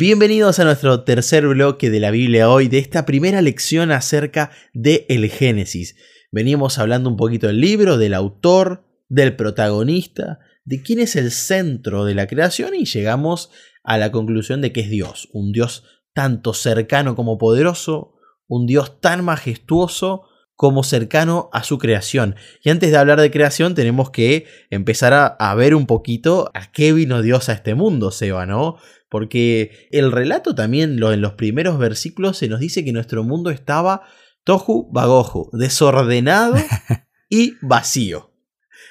Bienvenidos a nuestro tercer bloque de la Biblia hoy, de esta primera lección acerca de el Génesis. Venimos hablando un poquito del libro, del autor, del protagonista, de quién es el centro de la creación y llegamos a la conclusión de que es Dios, un Dios tanto cercano como poderoso, un Dios tan majestuoso como cercano a su creación. Y antes de hablar de creación tenemos que empezar a, ver un poquito a qué vino Dios a este mundo, Seba, ¿no? Porque el relato también lo, en los primeros versículos se nos dice que nuestro mundo estaba tohu bagoju, desordenado y vacío.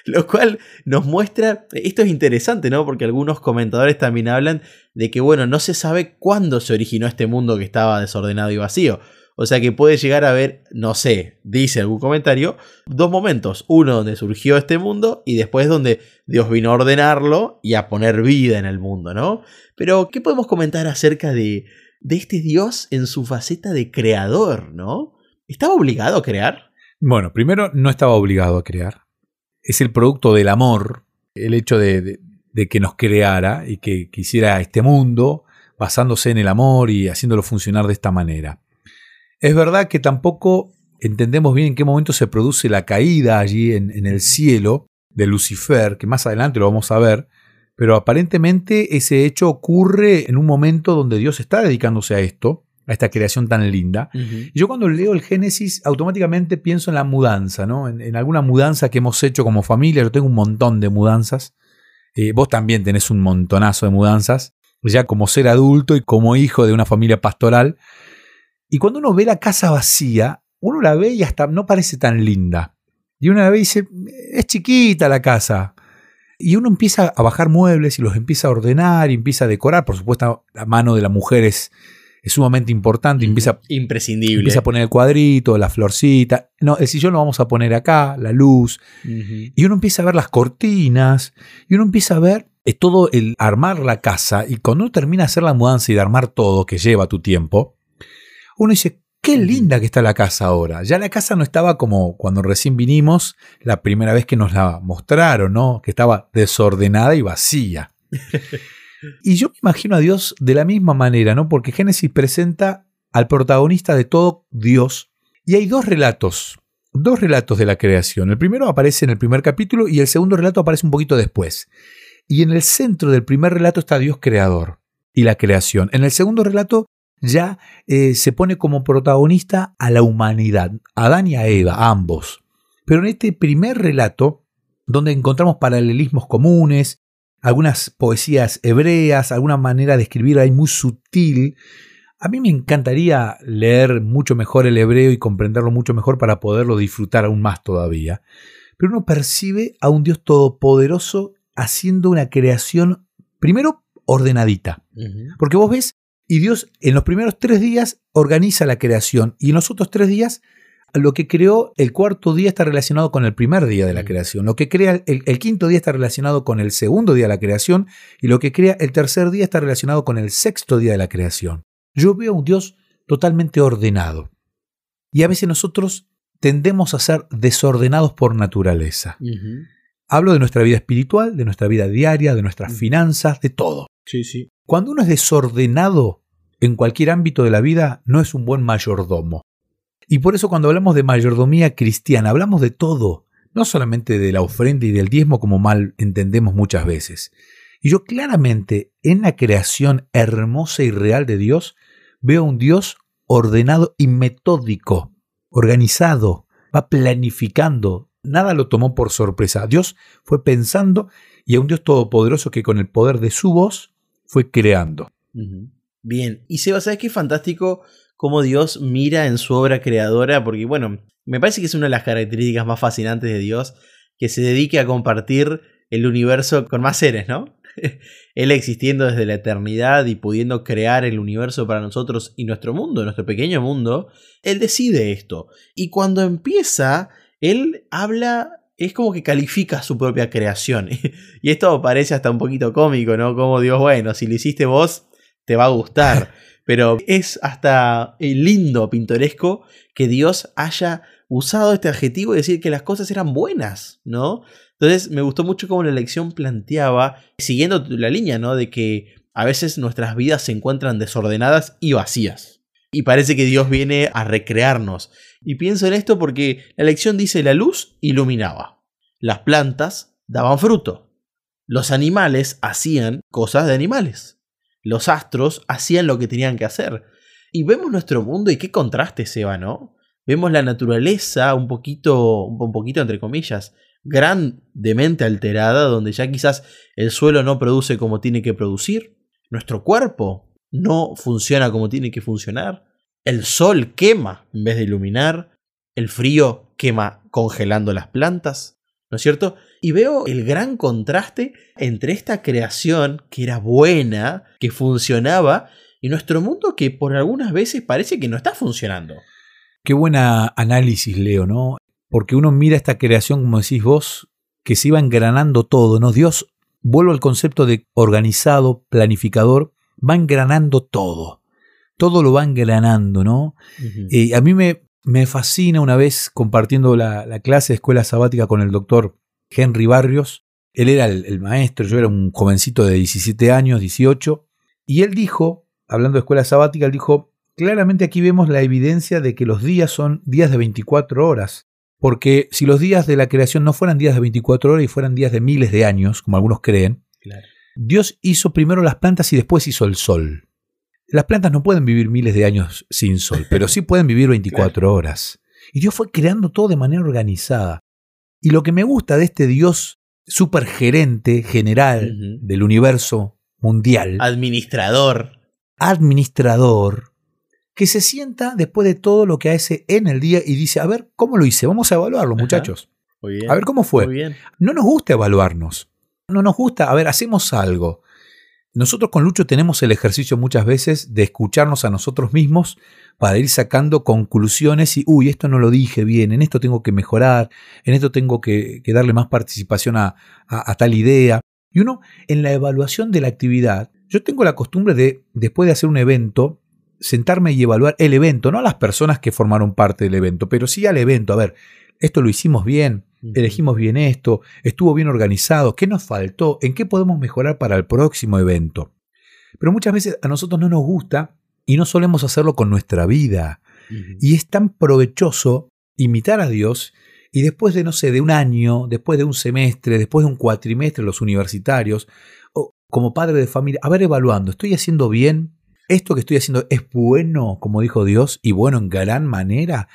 Lo cual nos muestra, esto es interesante, ¿no? Porque algunos comentadores también hablan de que, bueno, no se sabe cuándo se originó este mundo que estaba desordenado y vacío. O sea que puede llegar a haber, no sé, dice algún comentario, dos momentos. Uno donde surgió este mundo y después donde Dios vino a ordenarlo y a poner vida en el mundo, ¿no? Pero, ¿qué podemos comentar acerca de, de este Dios en su faceta de creador, ¿no? ¿Estaba obligado a crear? Bueno, primero no estaba obligado a crear. Es el producto del amor, el hecho de, de que nos creara y que quisiera este mundo basándose en el amor y haciéndolo funcionar de esta manera. Es verdad que tampoco entendemos bien en qué momento se produce la caída allí en, el cielo de Lucifer, que más adelante lo vamos a ver, pero aparentemente ese hecho ocurre en un momento donde Dios está dedicándose a esto, a esta creación tan linda. Y yo cuando leo el Génesis automáticamente pienso en la mudanza, ¿no? En, alguna mudanza que hemos hecho como familia, yo tengo un montón de mudanzas, eh, vos también tenés un montonazo de mudanzas, ya como ser adulto y como hijo de una familia pastoral, y cuando uno ve la casa vacía, uno la ve y hasta no parece tan linda. Y uno la ve y dice, es chiquita la casa. Y uno empieza a bajar muebles y los empieza a ordenar y empieza a decorar. Por supuesto, la mano de la mujer es, sumamente importante. Empieza, Imprescindible. Empieza a poner el cuadrito, la florcita. No, el sillón lo vamos a poner acá, la luz. Y uno empieza a ver las cortinas. Y uno empieza a ver todo el armar la casa. Y cuando uno termina de hacer la mudanza y de armar todo, que lleva tu tiempo, uno dice, qué linda que está la casa ahora. Ya la casa no estaba como cuando recién vinimos, la primera vez que nos la mostraron, ¿no? Que estaba desordenada y vacía. y yo me imagino a Dios de la misma manera, ¿no? Porque Génesis presenta al protagonista de todo Dios. Y hay dos relatos, dos relatos de la creación. El primero aparece en el primer capítulo y el segundo relato aparece un poquito después. Y en el centro del primer relato está Dios creador y la creación. En el segundo relato ya eh, se pone como protagonista a la humanidad, a Adán y a Eva, a ambos. Pero en este primer relato, donde encontramos paralelismos comunes, algunas poesías hebreas, alguna manera de escribir ahí muy sutil, a mí me encantaría leer mucho mejor el hebreo y comprenderlo mucho mejor para poderlo disfrutar aún más todavía. Pero uno percibe a un Dios todopoderoso haciendo una creación, primero, ordenadita. Porque vos ves y Dios en los primeros tres días organiza la creación y en los otros tres días lo que creó el cuarto día está relacionado con el primer día de la creación. Lo que crea el, quinto día está relacionado con el segundo día de la creación y lo que crea el tercer día está relacionado con el sexto día de la creación. Yo veo a un Dios totalmente ordenado. Y a veces nosotros tendemos a ser desordenados por naturaleza. Hablo de nuestra vida espiritual, de nuestra vida diaria, de nuestras finanzas, de todo. Sí, sí. Cuando uno es desordenado en cualquier ámbito de la vida, no es un buen mayordomo. Y por eso cuando hablamos de mayordomía cristiana, hablamos de todo, no solamente de la ofrenda y del diezmo como mal entendemos muchas veces. Y yo claramente en la creación hermosa y real de Dios veo un Dios ordenado y metódico, organizado, va planificando, nada lo tomó por sorpresa. Dios fue pensando y a un Dios todopoderoso que con el poder de su voz fue creando. Bien, y Seba, ¿sabes qué fantástico cómo Dios mira en su obra creadora? Porque, bueno, me parece que es una de las características más fascinantes de Dios, que se dedique a compartir el universo con más seres, ¿no? Él existiendo desde la eternidad y pudiendo crear el universo para nosotros y nuestro mundo, nuestro pequeño mundo, Él decide esto. Y cuando empieza, Él habla es como que califica su propia creación. y esto parece hasta un poquito cómico, ¿no? Como Dios, bueno, si lo hiciste vos, te va a gustar. Pero es hasta eh, lindo, pintoresco, que Dios haya usado este adjetivo y decir que las cosas eran buenas, ¿no? Entonces me gustó mucho cómo la lección planteaba, siguiendo la línea, ¿no? De que a veces nuestras vidas se encuentran desordenadas y vacías. Y parece que Dios viene a recrearnos. Y pienso en esto porque la lección dice la luz iluminaba. Las plantas daban fruto. Los animales hacían cosas de animales. Los astros hacían lo que tenían que hacer. Y vemos nuestro mundo y qué contraste se va, ¿no? Vemos la naturaleza un poquito, un poquito entre comillas, grandemente alterada, donde ya quizás el suelo no produce como tiene que producir, nuestro cuerpo no funciona como tiene que funcionar. El sol quema en vez de iluminar. El frío quema congelando las plantas. ¿No es cierto? Y veo el gran contraste entre esta creación que era buena, que funcionaba, y nuestro mundo que por algunas veces parece que no está funcionando. Qué buena análisis, Leo, ¿no? Porque uno mira esta creación, como decís vos, que se iba engranando todo, ¿no? Dios vuelvo al concepto de organizado, planificador, va engranando todo. Todo lo va engranando, ¿no? Eh, a mí me, me, fascina una vez compartiendo la, clase de escuela sabática con el doctor Henry Barrios. Él era el, maestro, yo era un jovencito de 17 años, 18, y él dijo, hablando de escuela sabática, él dijo, claramente aquí vemos la evidencia de que los días son días de 24 horas. Porque si los días de la creación no fueran días de 24 horas y fueran días de miles de años, como algunos creen, Dios hizo primero las plantas y después hizo el sol. Las plantas no pueden vivir miles de años sin sol, pero sí pueden vivir 24 horas. Y Dios fue creando todo de manera organizada. Y lo que me gusta de este Dios supergerente general del universo mundial. Administrador. Administrador que se sienta después de todo lo que hace en el día y dice, a ver, ¿cómo lo hice? Vamos a evaluarlo, muchachos. A ver cómo fue. No nos gusta evaluarnos. No nos gusta, a ver, hacemos algo. Nosotros con Lucho tenemos el ejercicio muchas veces de escucharnos a nosotros mismos para ir sacando conclusiones y, uy, esto no lo dije bien, en esto tengo que mejorar, en esto tengo que, darle más participación a, a tal idea. Y uno, en la evaluación de la actividad, yo tengo la costumbre de, después de hacer un evento, sentarme y evaluar el evento, no a las personas que formaron parte del evento, pero sí al evento. A ver, esto lo hicimos bien, elegimos bien esto, estuvo bien organizado, ¿qué nos faltó? ¿En qué podemos mejorar para el próximo evento? Pero muchas veces a nosotros no nos gusta y no solemos hacerlo con nuestra vida. Y es tan provechoso imitar a Dios y después de, no sé, de un año, después de un semestre, después de un cuatrimestre, los universitarios, o como padre de familia, a ver evaluando, ¿estoy haciendo bien? Esto que estoy haciendo es bueno, como dijo Dios, y bueno en gran manera.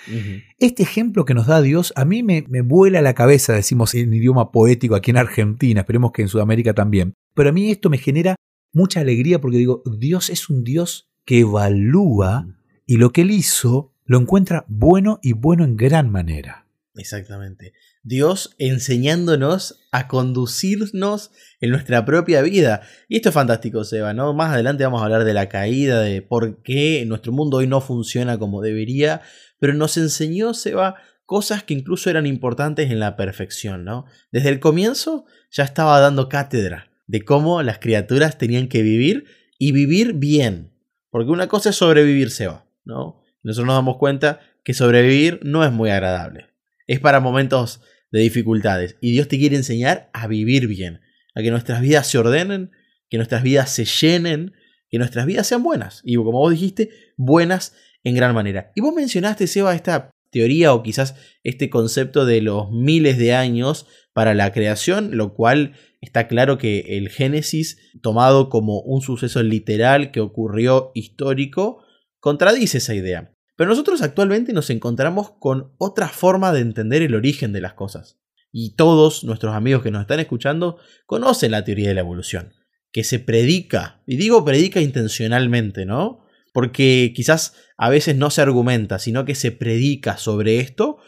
Este ejemplo que nos da Dios a mí me, me vuela la cabeza, decimos en idioma poético aquí en Argentina, esperemos que en Sudamérica también. Pero a mí esto me genera mucha alegría porque digo, Dios es un Dios que evalúa y lo que él hizo lo encuentra bueno y bueno en gran manera. Exactamente. Dios enseñándonos a conducirnos en nuestra propia vida. Y esto es fantástico, Seba, ¿no? Más adelante vamos a hablar de la caída, de por qué nuestro mundo hoy no funciona como debería, pero nos enseñó, Seba, cosas que incluso eran importantes en la perfección, ¿no? Desde el comienzo ya estaba dando cátedra de cómo las criaturas tenían que vivir y vivir bien. Porque una cosa es sobrevivir, Seba, ¿no? Nosotros nos damos cuenta que sobrevivir no es muy agradable. Es para momentos de dificultades. Y Dios te quiere enseñar a vivir bien, a que nuestras vidas se ordenen, que nuestras vidas se llenen, que nuestras vidas sean buenas. Y como vos dijiste, buenas en gran manera. Y vos mencionaste, Seba, esta teoría o quizás este concepto de los miles de años para la creación, lo cual está claro que el Génesis, tomado como un suceso literal que ocurrió histórico, contradice esa idea. Pero nosotros actualmente nos encontramos con otra forma de entender el origen de las cosas. Y todos nuestros amigos que nos están escuchando conocen la teoría de la evolución, que se predica, y digo predica intencionalmente, ¿no? Porque quizás a veces no se argumenta, sino que se predica sobre esto,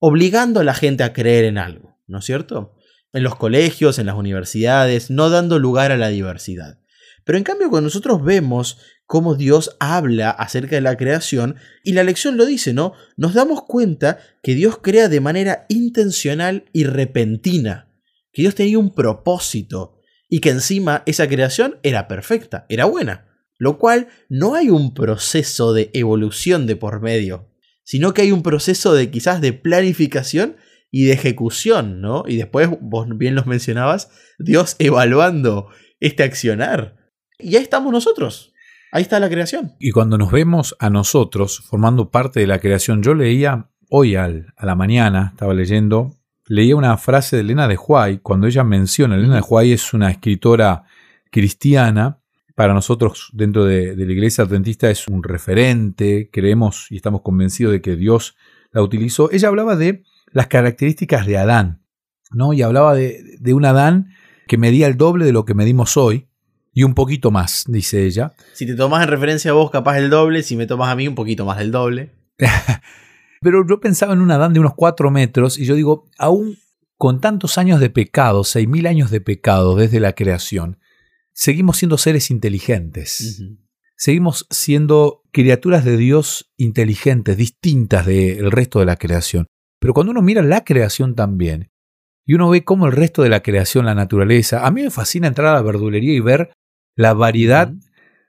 obligando a la gente a creer en algo, ¿no es cierto? En los colegios, en las universidades, no dando lugar a la diversidad. Pero en cambio, cuando nosotros vemos cómo Dios habla acerca de la creación y la lección lo dice, ¿no? Nos damos cuenta que Dios crea de manera intencional y repentina, que Dios tenía un propósito y que encima esa creación era perfecta, era buena, lo cual no hay un proceso de evolución de por medio, sino que hay un proceso de quizás de planificación y de ejecución, ¿no? Y después, vos bien los mencionabas, Dios evaluando este accionar Y ahí estamos nosotros. Ahí está la creación. Y cuando nos vemos a nosotros formando parte de la creación, yo leía hoy al, a la mañana, estaba leyendo, leía una frase de Elena de Huay, cuando ella menciona, Elena de Huay es una escritora cristiana, para nosotros dentro de, de, la iglesia adventista es un referente, creemos y estamos convencidos de que Dios la utilizó. Ella hablaba de las características de Adán, ¿no? Y hablaba de, de un Adán que medía el doble de lo que medimos hoy, y un poquito más, dice ella. Si te tomas en referencia a vos, capaz el doble, si me tomas a mí, un poquito más del doble. Pero yo pensaba en un Adán de unos cuatro metros y yo digo, aún con tantos años de pecado, seis mil años de pecado desde la creación, seguimos siendo seres inteligentes. Uh -huh. Seguimos siendo criaturas de Dios inteligentes, distintas del resto de la creación. Pero cuando uno mira la creación también, y uno ve cómo el resto de la creación, la naturaleza, a mí me fascina entrar a la verdulería y ver la variedad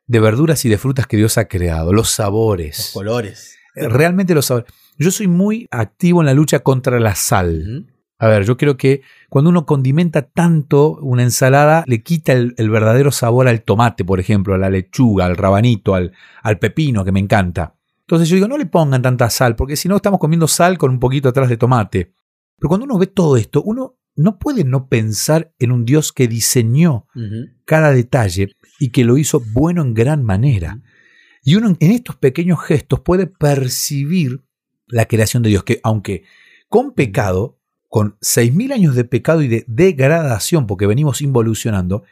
de verduras y de frutas que Dios ha creado, los sabores. Los colores. Realmente los sabores. Yo soy muy activo en la lucha contra la sal. A ver, yo creo que cuando uno condimenta tanto una ensalada, le quita el, el, verdadero sabor al tomate, por ejemplo, a la lechuga, al rabanito, al, al, pepino, que me encanta. Entonces yo digo, no le pongan tanta sal, porque si no estamos comiendo sal con un poquito atrás de tomate. Pero cuando uno ve todo esto, uno no puede no pensar en un Dios que diseñó uh -huh. cada detalle y que lo hizo bueno en gran manera. Y uno en estos pequeños gestos puede percibir la creación de Dios, que aunque con pecado, con 6.000 años de pecado y de degradación, porque venimos involucionando,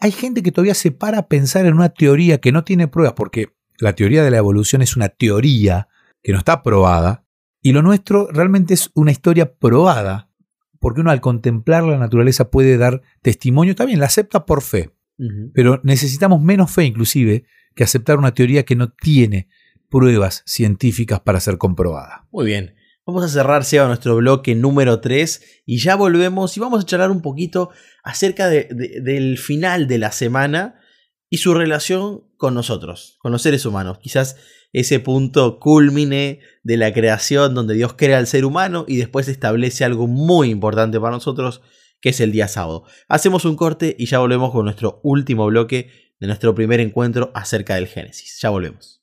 hay gente que todavía se para a pensar en una teoría que no tiene pruebas, porque la teoría de la evolución es una teoría que no está probada, y lo nuestro realmente es una historia probada, porque uno al contemplar la naturaleza puede dar testimonio, también la acepta por fe, uh -huh. pero necesitamos menos fe inclusive que aceptar una teoría que no tiene pruebas científicas para ser comprobada. Muy bien. Vamos a cerrar, Seba, nuestro bloque número 3 y ya volvemos y vamos a charlar un poquito acerca de, de, del final de la semana y su relación con nosotros, con los seres humanos. Quizás ese punto culmine de la creación donde Dios crea al ser humano y después establece algo muy importante para nosotros, que es el día sábado. Hacemos un corte y ya volvemos con nuestro último bloque de nuestro primer encuentro acerca del Génesis. Ya volvemos.